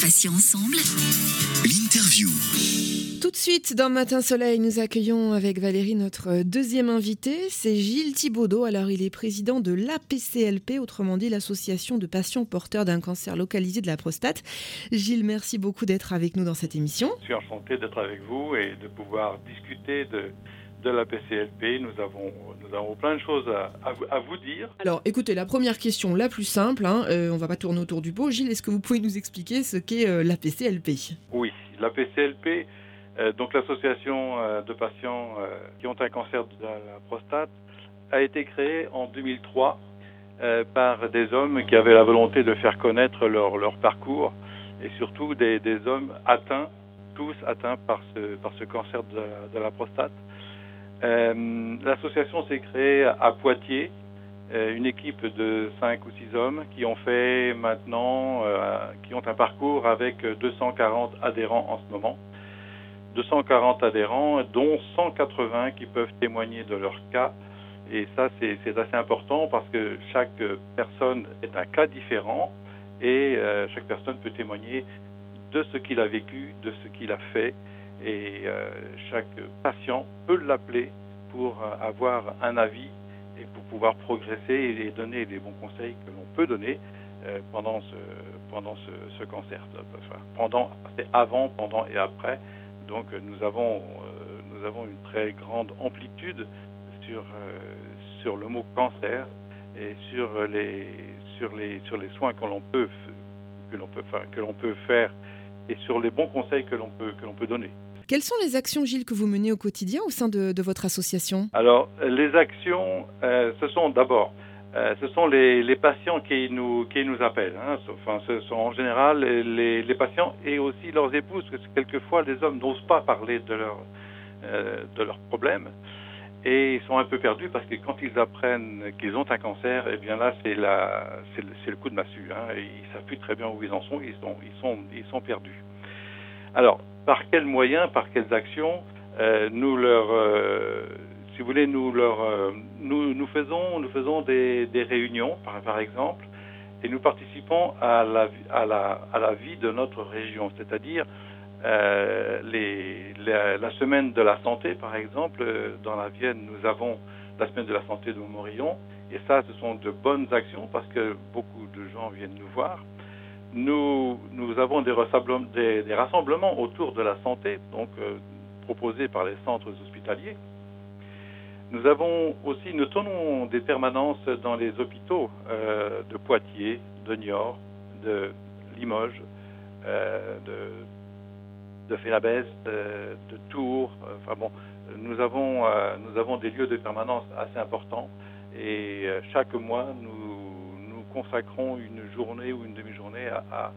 Patients ensemble. L'interview. Tout de suite, dans Matin Soleil, nous accueillons avec Valérie notre deuxième invité. C'est Gilles Thibaudot. Alors, il est président de l'APCLP, autrement dit l'association de patients porteurs d'un cancer localisé de la prostate. Gilles, merci beaucoup d'être avec nous dans cette émission. Je suis enchanté d'être avec vous et de pouvoir discuter de, de la PCLP. Nous avons, nous avons plein de choses à, à vous- à vous dire. Alors, écoutez, la première question, la plus simple, hein, euh, on va pas tourner autour du pot. Gilles, est-ce que vous pouvez nous expliquer ce qu'est euh, l'APCLP Oui, la PCLP, euh, donc l'association de patients qui ont un cancer de la prostate, a été créée en 2003 euh, par des hommes qui avaient la volonté de faire connaître leur, leur parcours et surtout des, des hommes atteints, tous atteints par ce, par ce cancer de la, de la prostate. Euh, L'association s'est créée à Poitiers, euh, une équipe de 5 ou 6 hommes qui ont fait maintenant, euh, qui ont un parcours avec 240 adhérents en ce moment. 240 adhérents, dont 180 qui peuvent témoigner de leur cas. Et ça, c'est assez important parce que chaque personne est un cas différent et chaque personne peut témoigner de ce qu'il a vécu, de ce qu'il a fait. Et euh, chaque patient peut l'appeler pour euh, avoir un avis et pour pouvoir progresser et donner les bons conseils que l'on peut donner euh, pendant ce pendant ce, ce cancer. Pendant, c'est avant, pendant et après. Donc nous avons nous avons une très grande amplitude sur sur le mot cancer et sur les sur les sur les soins que l'on peut que l'on peut que l'on peut faire et sur les bons conseils que l'on peut que l'on peut donner. Quelles sont les actions, Gilles, que vous menez au quotidien au sein de, votre association? Alors, les actions, euh, ce sont d'abord, euh, ce sont les, patients qui nous, qui nous appellent. Hein. Ce sont en général les, patients et aussi leurs épouses, parce que quelquefois les hommes n'osent pas parler de leurs euh, de leurs problèmes et ils sont un peu perdus parce que quand ils apprennent qu'ils ont un cancer, eh bien là c'est la c'est le, coup de massue. Hein, ils savent plus très bien où ils en sont, ils sont ils sont ils sont perdus. Alors par quels moyens, par quelles actions euh, nous leur euh, euh, nous, faisons, nous faisons des, réunions, par, exemple, et nous participons à la, vie de notre région, c'est-à-dire la, la semaine de la santé, par exemple, dans la Vienne, nous avons la semaine de la santé de Montmorillon, et ça, ce sont de bonnes actions parce que beaucoup de gens viennent nous voir. Nous, avons des, rassemblements- autour de la santé, donc euh, proposés par les centres hospitaliers. Nous avons aussi, nous tenons des permanences dans les hôpitaux euh, de Poitiers, de Niort, de Limoges, euh, de, de Fénabès, de, Tours. Enfin bon, nous avons, nous avons des lieux de permanence assez importants et chaque mois nous consacrons une journée ou une demi-journée à,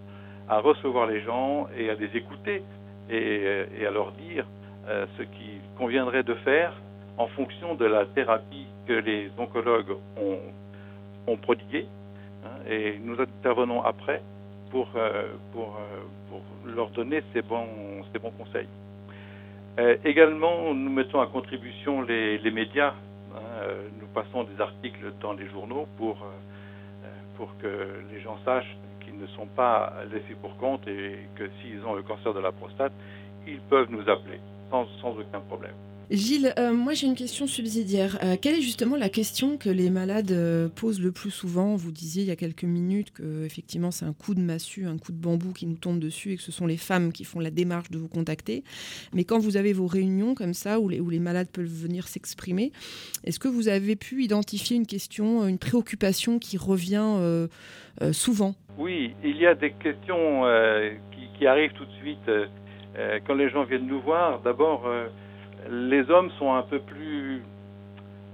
recevoir les gens et à les écouter et, à leur dire euh, ce qu'il conviendrait de faire en fonction de la thérapie que les oncologues ont, prodiguée. hein, et nous intervenons après pour, euh, euh, leur donner ces bons, conseils. Également, nous mettons à contribution les, médias. hein, nous passons des articles dans les journaux pour, pour que les gens sachent qu'ils ne sont pas laissés pour compte et que s'ils ont le cancer de la prostate, ils peuvent nous appeler sans, sans aucun problème. Gilles, euh, moi j'ai une question subsidiaire. Euh, quelle est justement la question que les malades euh, posent le plus souvent? Vous disiez il y a quelques minutes que effectivement c'est un coup de massue, un coup de bambou qui nous tombe dessus et que ce sont les femmes qui font la démarche de vous contacter. Mais quand vous avez vos réunions comme ça où les, malades peuvent venir s'exprimer, est-ce que vous avez pu identifier une question, une préoccupation qui revient souvent? Oui, il y a des questions qui, qui arrivent tout de suite quand les gens viennent nous voir. D'abord, les hommes sont un peu plus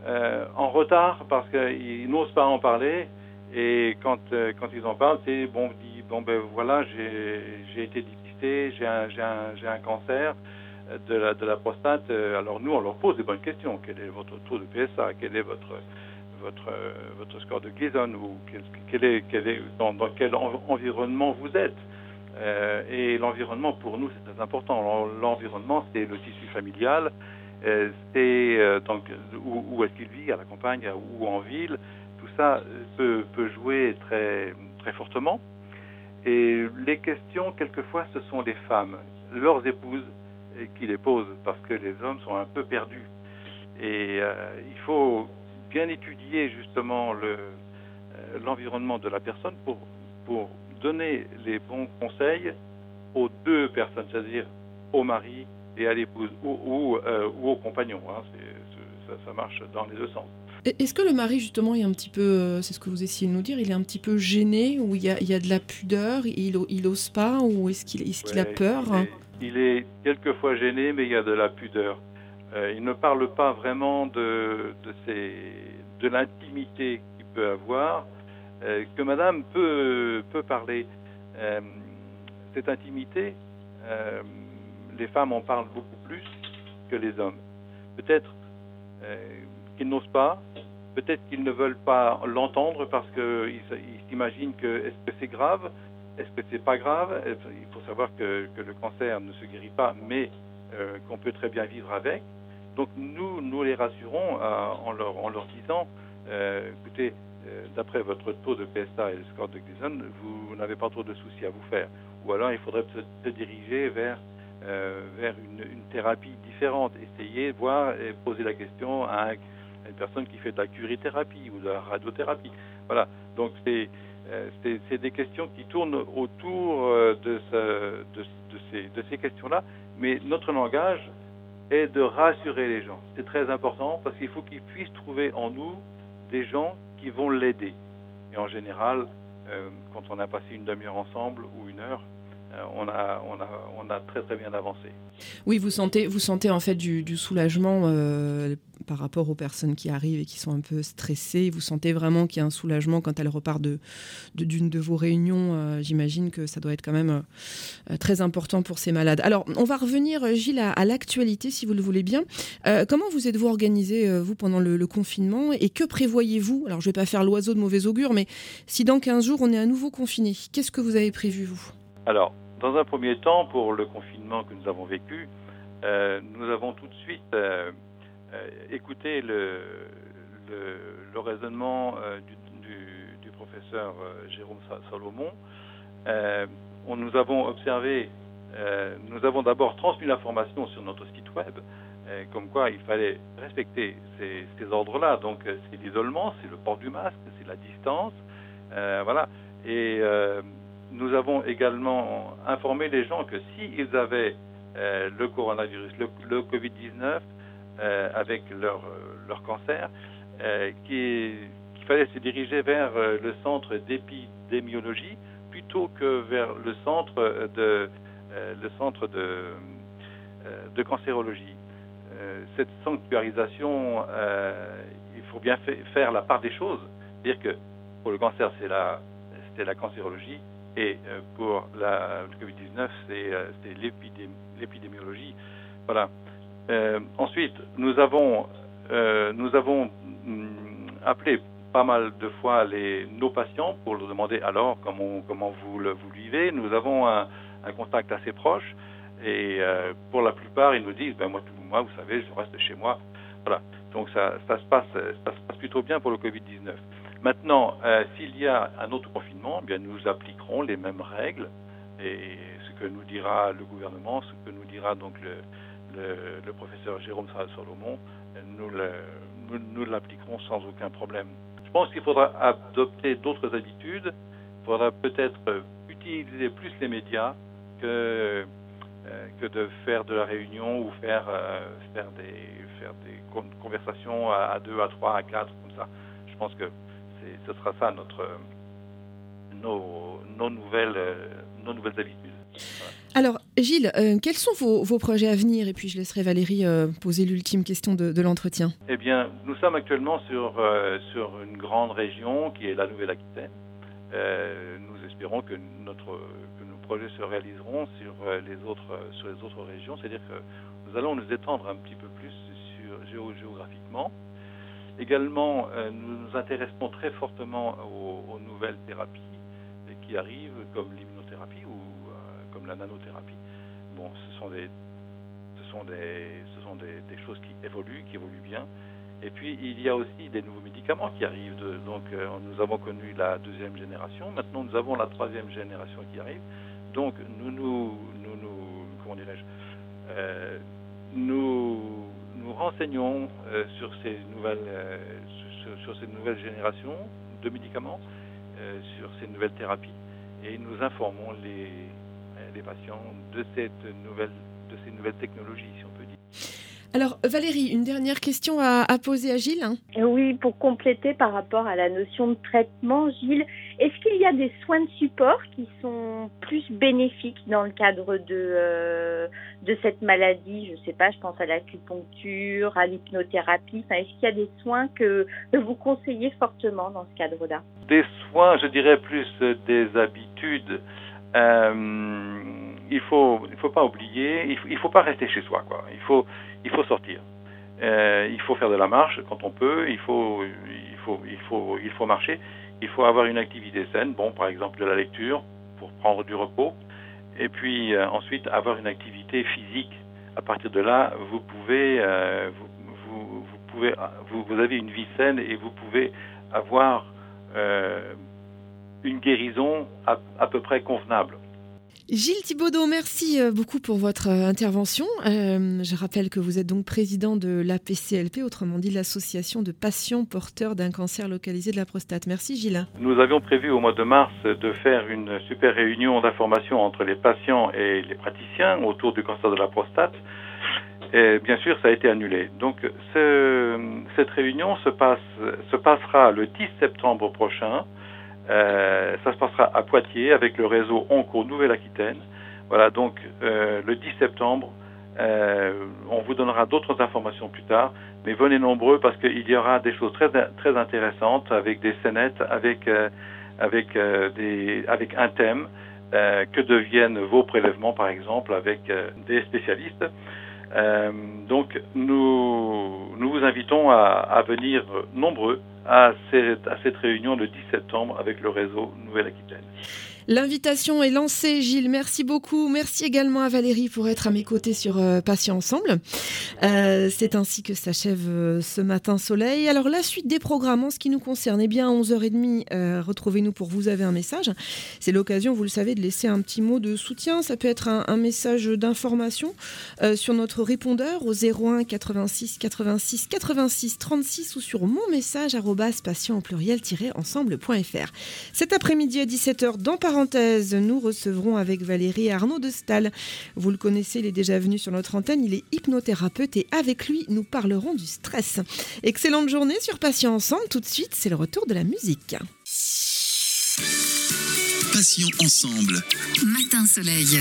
euh, en retard parce qu'ils n'osent pas en parler. Et quand, euh, quand ils en parlent, c'est bon, on dit, bon ben voilà, j'ai été dépisté, j'ai un, un, un cancer de la, de la prostate. Euh, Alors nous, on leur pose des bonnes questions. Quel est votre taux de PSA Quel est votre votre votre score de Gleason ou quel, quel est quel est dans, quel en- environnement vous êtes? Euh, et l'environnement pour nous c'est très important. L'en- L'environnement c'est le tissu familial, euh, c'est euh, donc où, est-ce qu'il vit à la campagne ou en ville. Tout ça peut, jouer très très fortement. Et les questions, quelquefois, ce sont les femmes, leurs épouses, qui les posent, parce que les hommes sont un peu perdus. Et il faut bien étudier justement l'environnement de la personne pour donner les bons conseils aux deux personnes, c'est-à-dire au mari et à l'épouse ou, ou, euh, au compagnon. Hein. ça, marche dans les deux sens. Est-ce que le mari, justement, est un petit peu, euh, c'est ce que vous essayez de nous dire, il est un petit peu gêné, ou il y a, il y a de la pudeur, il, il ose pas, ou est-ce qu'il est a peur il est, quelquefois gêné, mais il y a de la pudeur. Euh, il ne parle pas vraiment de, de, ses, de l'intimité qu'il peut avoir, que madame peut, parler. cette intimité, les femmes en parlent beaucoup plus que les hommes. Peut-être euh, qu'ils n'osent pas, peut-être qu'ils ne veulent pas l'entendre parce qu'ils s'imaginent que est-ce que c'est grave, est-ce que c'est pas grave? Il faut savoir que, le cancer ne se guérit pas, mais euh, qu'on peut très bien vivre avec. Donc nous, nous les rassurons euh, en, leur, disant, écoutez, d'après votre taux de PSA et le score de Gleason, vous n'avez pas trop de soucis à vous faire. Ou alors il faudrait se diriger vers euh, vers une, thérapie différente. Essayer, voir et poser la question à, une personne qui fait de la curithérapie ou de la radiothérapie. Voilà. Donc c'est euh, des questions qui tournent autour euh, de, ces, de ces questions-là, mais notre langage est de rassurer les gens. C'est très important parce qu'il faut qu'ils puissent trouver en nous des gens qui vont l'aider. Et en général, quand on a passé une demi-heure ensemble ou une heure, euh, on a, on, a, très bien avancé. Oui, vous sentez, vous sentez en fait du, soulagement euh, par rapport aux personnes qui arrivent et qui sont un peu stressées. Vous sentez vraiment qu'il y a un soulagement quand elles repartent de, d'une de, vos réunions. Euh, j'imagine que ça doit être quand même très important pour ces malades. Alors, on va revenir, Gilles, à, l'actualité, si vous le voulez bien. comment vous êtes-vous organisé, vous, pendant le, le, confinement Et que prévoyez-vous? Alors, je ne vais pas faire l'oiseau de mauvais augure, mais si dans 15 jours, on est à nouveau confiné, qu'est-ce que vous avez prévu, vous? Alors, dans un premier temps, pour le confinement que nous avons vécu, euh, nous avons tout de suite euh, euh, écouté le, raisonnement du, professeur Jérôme Salomon. on, nous avons observé, nous avons d'abord transmis l'information sur notre site web, comme quoi il fallait respecter ces, ces ordres-là. Donc c'est l'isolement, c'est le port du masque, c'est la distance, voilà. Et nous avons également informé les gens que s'ils avaient euh, le coronavirus, le, Covid-19, euh, avec leur, leur cancer, euh, qu'il fallait se diriger vers le centre d'épidémiologie plutôt que vers le centre de, le centre de, de cancérologie. cette sanctuarisation, il faut bien faire la part des choses. Dire que pour le cancer, c'est la, la cancérologie, et euh, pour le Covid-19, euh, c'est l'épidémiologie. Voilà. Euh, ensuite, nous avons, nous avons mm, appelé pas mal de fois nos patients pour leur demander alors comment, comment vous le vivez. Nous avons un, contact assez proche et pour la plupart, ils nous disent ben moi, moi, vous savez, je reste chez moi. Voilà. Donc ça, ça, se passe, ça se passe plutôt bien pour le Covid-19. Maintenant, euh, s'il y a un autre confinement, eh bien nous appliquerons les mêmes règles et ce que nous dira le gouvernement, ce que nous dira donc le, le, professeur Jérôme Salomon, nous, l'appliquerons sans aucun problème. Je pense qu'il faudra adopter d'autres habitudes. Il faudra peut-être utiliser plus les médias que, euh, de faire de la réunion ou faire, euh, des conversations à, à deux, à trois, à quatre, comme ça. Je pense que ce sera ça notre, nos, nos nouvelles, nos nouvelles habitudes. Alors, Gilles, euh, quels sont vos, vos, projets à venir? Et puis, je laisserai Valérie euh, poser l'ultime question de, de l'entretien. Eh bien, nous sommes actuellement sur, euh, sur une grande région qui est la Nouvelle-Aquitaine. nous espérons que, notre, que nos projets se réaliseront sur, les autres, sur les autres régions, c'est-à-dire que nous allons nous étendre un petit peu plus sur, géographiquement. Également, euh, nous nous intéressons très fortement aux, nouvelles thérapies qui arrivent, comme l'immunothérapie ou euh, comme la nanothérapie. Bon, ce sont des, ce sont des, ce sont des, choses qui évoluent, qui évoluent bien. Et puis, il y a aussi des nouveaux médicaments qui arrivent. donc, euh, nous avons connu la deuxième génération. Maintenant, nous avons la troisième génération qui arrive. Donc, nous nous, nous, comment dirais-je, nous, nous renseignons euh, sur ces nouvelles, sur, sur, ces nouvelles générations de médicaments, sur ces nouvelles thérapies, et nous informons les, les patients de cette nouvelle, de ces nouvelles technologies, si on peut dire. Alors Valérie, une dernière question à, poser à Gilles. Oui, pour compléter par rapport à la notion de traitement, Gilles, est-ce qu'il y a des soins de support qui sont plus bénéfiques dans le cadre de, euh, de cette maladie? Je ne sais pas, je pense à l'acupuncture, à l'hypnothérapie. est-ce qu'il y a des soins que, vous conseillez fortement dans ce cadre-là? Des soins, je dirais plus des habitudes. Euh, il faut, il faut pas oublier, il faut, faut pas rester chez soi, quoi. Il faut, il faut sortir. Euh, il faut faire de la marche quand on peut. Il faut, il faut, il faut, il faut marcher. Il faut avoir une activité saine. Bon, par exemple de la lecture pour prendre du repos. Et puis euh, ensuite avoir une activité physique. À partir de là, vous pouvez, euh, vous, vous, vous, pouvez, vous, vous, avez une vie saine et vous pouvez avoir une guérison à, à peu près convenable. Gilles Thibaudot, merci euh, beaucoup pour votre euh, intervention. Euh, je rappelle que vous êtes donc président de l'APCLP, autrement dit l'association de patients porteurs d'un cancer localisé de la prostate. Merci Gilles. Nous avions prévu au mois de mars de faire une super réunion d'information entre les patients et les praticiens autour du cancer de la prostate. Et bien sûr, ça a été annulé. Donc, ce, cette réunion se, se passera le 10 septembre prochain euh, ça se passera à Poitiers avec le réseau Onco Nouvelle-Aquitaine. Voilà, donc euh, le 10 septembre, euh, on vous donnera d'autres informations plus tard, mais venez nombreux parce qu'il y aura des choses très très intéressantes avec des scénettes, avec avec avec un thème. que deviennent vos prélèvements, par exemple, avec des spécialistes. donc, nous, nous vous invitons à venir nombreux à cette, réunion le 10 septembre avec le réseau Nouvelle-Aquitaine. L'invitation est lancée, Gilles. Merci beaucoup. Merci également à Valérie pour être à mes côtés sur euh, Patients Ensemble. Euh, c'est ainsi que s'achève euh, ce matin soleil. Alors, la suite des programmes en ce qui nous concerne, eh bien, à 11h30, retrouvez-nous pour Vous avez un message. C'est l'occasion, vous le savez, de laisser un petit mot de soutien. Ça peut être un, message d'information sur notre répondeur au 01 86 86 86 36 ou sur mon message patient au pluriel-ensemble.fr. Cet après-midi à 17h dans Nous recevrons avec Valérie Arnaud de Stal. Vous le connaissez, il est déjà venu sur notre antenne, il est hypnothérapeute et avec lui, nous parlerons du stress. Excellente journée sur Patient Ensemble. Tout de suite, c'est le retour de la musique. Patient Ensemble. Matin Soleil.